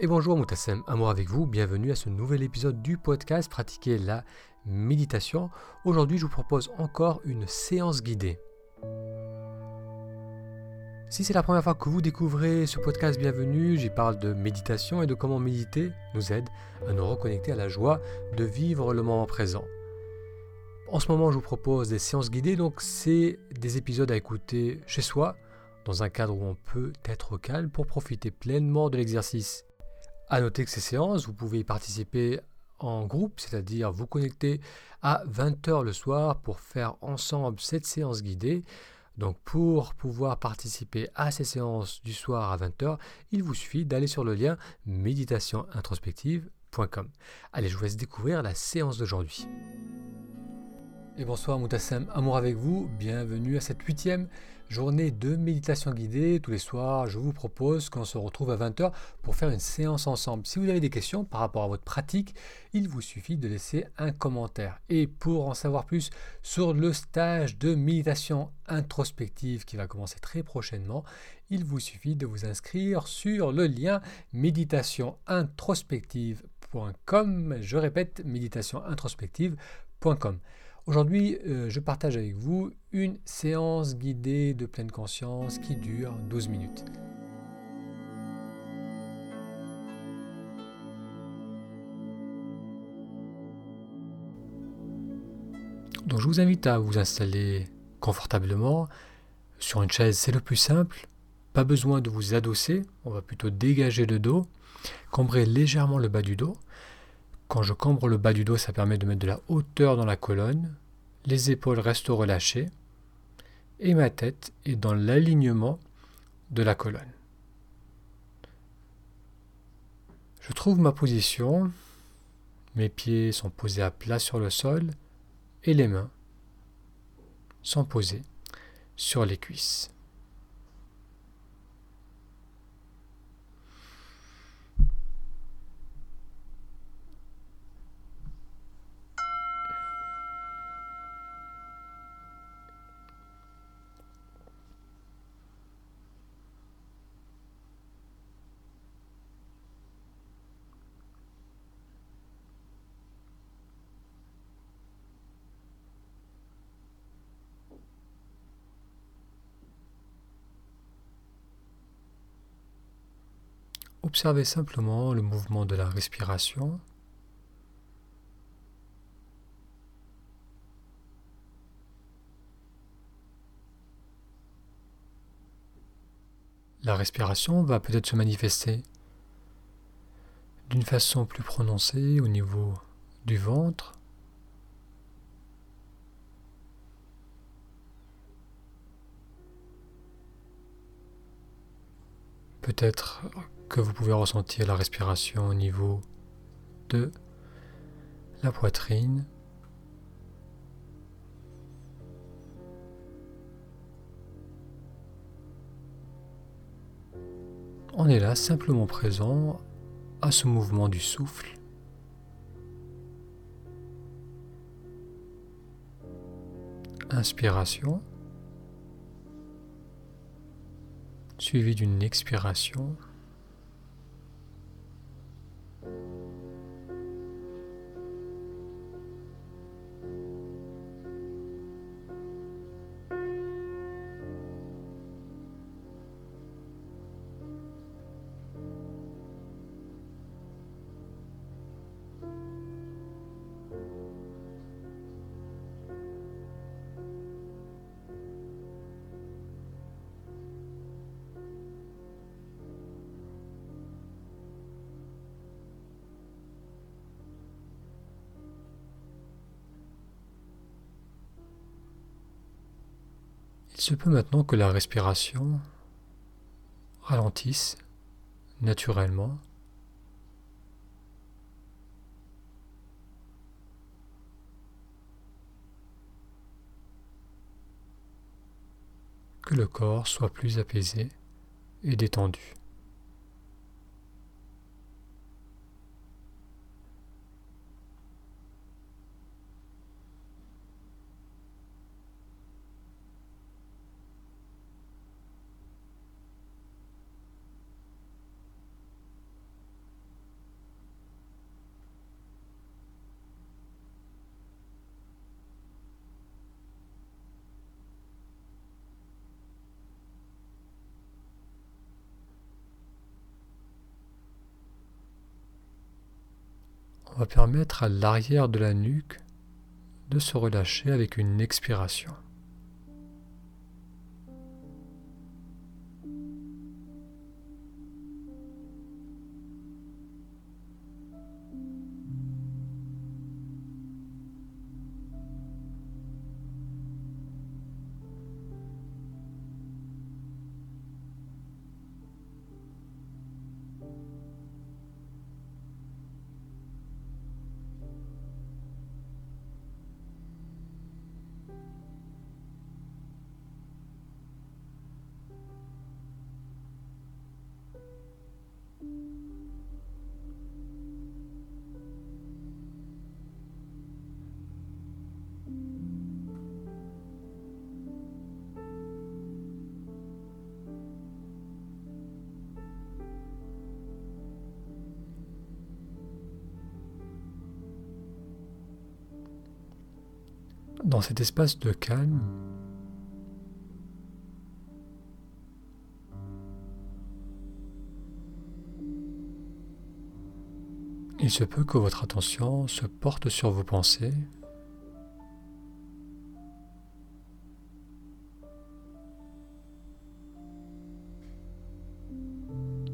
Et bonjour Moutassem, amour avec vous, bienvenue à ce nouvel épisode du podcast Pratiquer la méditation. Aujourd'hui je vous propose encore une séance guidée. Si c'est la première fois que vous découvrez ce podcast, bienvenue, j'y parle de méditation et de comment méditer nous aide à nous reconnecter à la joie de vivre le moment présent. En ce moment je vous propose des séances guidées, donc c'est des épisodes à écouter chez soi, dans un cadre où on peut être calme pour profiter pleinement de l'exercice à noter que ces séances, vous pouvez y participer en groupe, c'est-à-dire vous connecter à 20h le soir pour faire ensemble cette séance guidée. Donc pour pouvoir participer à ces séances du soir à 20h, il vous suffit d'aller sur le lien méditationintrospective.com. Allez, je vous laisse découvrir la séance d'aujourd'hui. Et bonsoir Moutassem, amour avec vous, bienvenue à cette huitième journée de méditation guidée. Tous les soirs, je vous propose qu'on se retrouve à 20h pour faire une séance ensemble. Si vous avez des questions par rapport à votre pratique, il vous suffit de laisser un commentaire. Et pour en savoir plus sur le stage de méditation introspective qui va commencer très prochainement, il vous suffit de vous inscrire sur le lien méditationintrospective.com. Je répète, méditationintrospective.com. Aujourd'hui, euh, je partage avec vous une séance guidée de pleine conscience qui dure 12 minutes. Donc je vous invite à vous installer confortablement sur une chaise, c'est le plus simple. Pas besoin de vous adosser, on va plutôt dégager le dos, cambrer légèrement le bas du dos. Quand je cambre le bas du dos, ça permet de mettre de la hauteur dans la colonne. Les épaules restent relâchées. Et ma tête est dans l'alignement de la colonne. Je trouve ma position. Mes pieds sont posés à plat sur le sol et les mains sont posées sur les cuisses. Observez simplement le mouvement de la respiration. La respiration va peut-être se manifester d'une façon plus prononcée au niveau du ventre. Peut-être que vous pouvez ressentir la respiration au niveau de la poitrine. On est là simplement présent à ce mouvement du souffle. Inspiration, suivi d'une expiration. Thank you. Se peut maintenant que la respiration ralentisse naturellement. Que le corps soit plus apaisé et détendu. On va permettre à l'arrière de la nuque de se relâcher avec une expiration. Dans cet espace de calme, il se peut que votre attention se porte sur vos pensées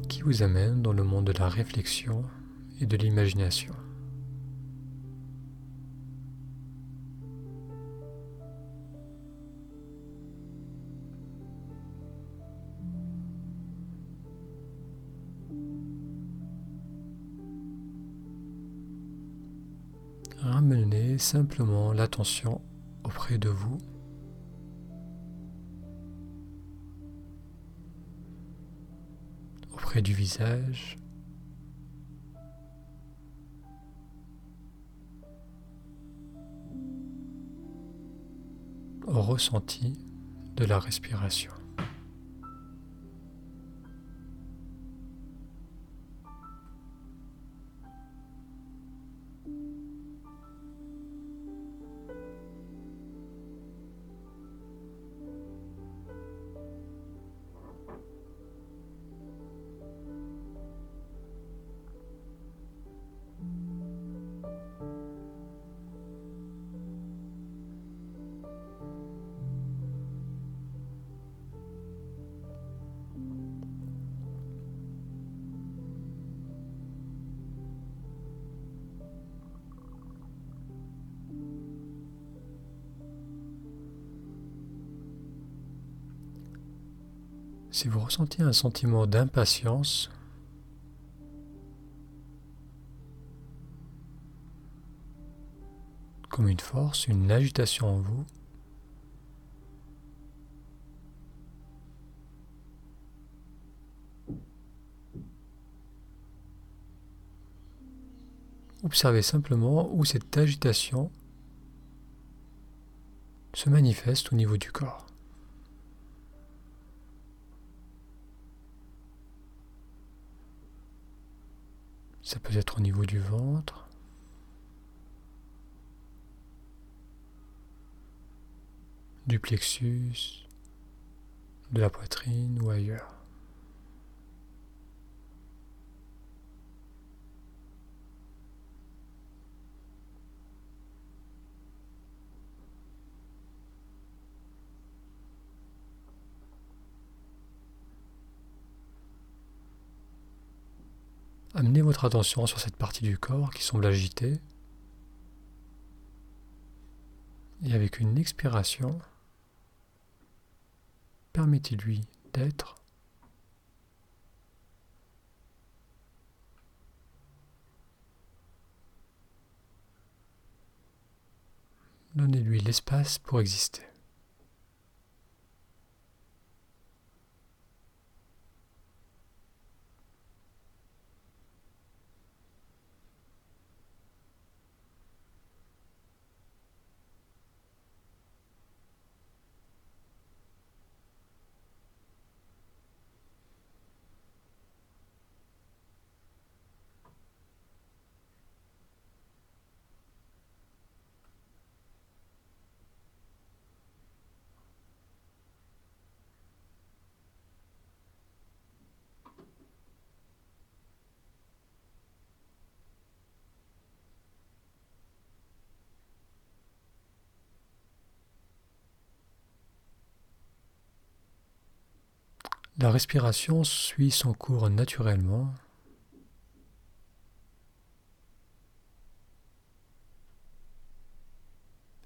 qui vous amènent dans le monde de la réflexion et de l'imagination. Ramenez simplement l'attention auprès de vous. auprès du visage. au ressenti de la respiration. Si vous ressentez un sentiment d'impatience, comme une force, une agitation en vous, Observez simplement où cette agitation se manifeste au niveau du corps. Ça peut être au niveau du ventre. du plexus, de la poitrine ou ailleurs. Votre attention sur cette partie du corps qui semble agitée. Et avec une expiration, permettez-lui d'être. Donnez-lui l'espace pour exister. La respiration suit son cours naturellement.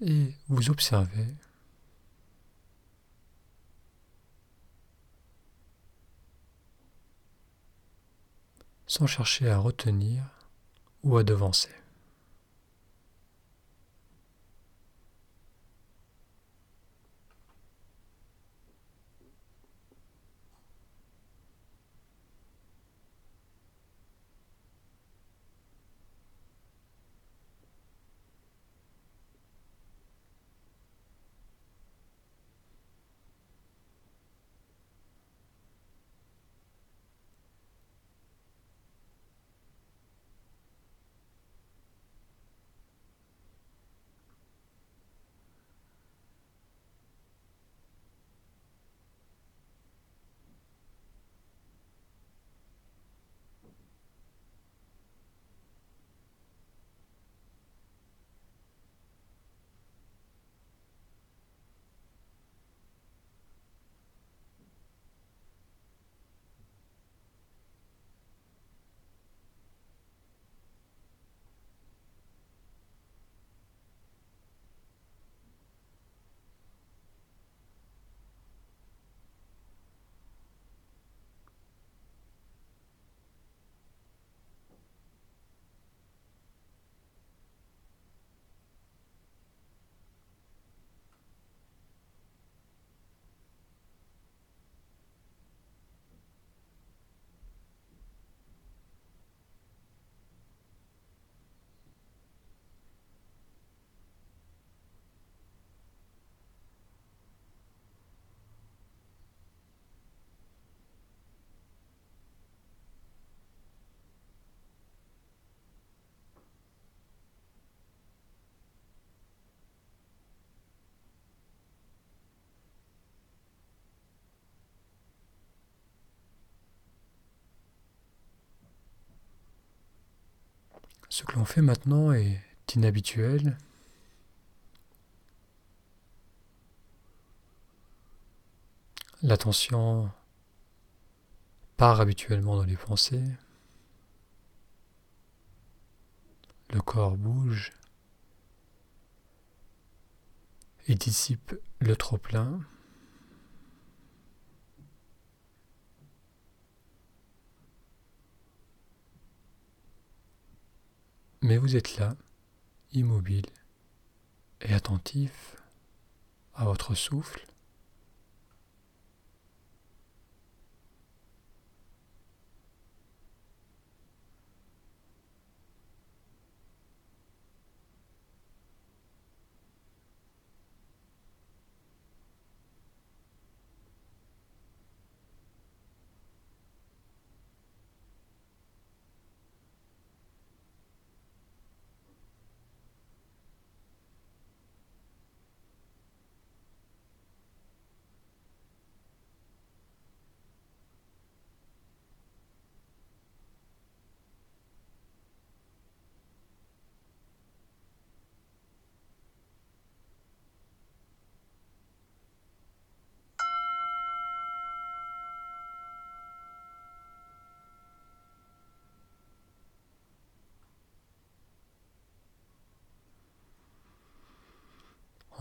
Et vous observez sans chercher à retenir ou à devancer. Ce que l'on fait maintenant est inhabituel. L'attention part habituellement dans les pensées. Le corps bouge et dissipe le trop-plein. Mais vous êtes là, immobile et attentif à votre souffle.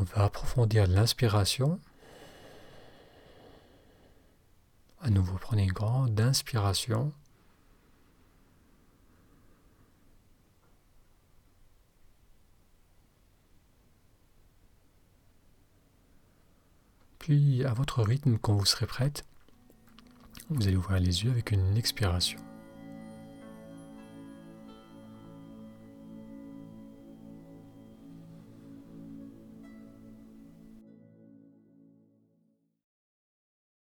On va approfondir l'inspiration. À nouveau, prenez une grande inspiration. Puis, à votre rythme, quand vous serez prête, vous allez ouvrir les yeux avec une expiration.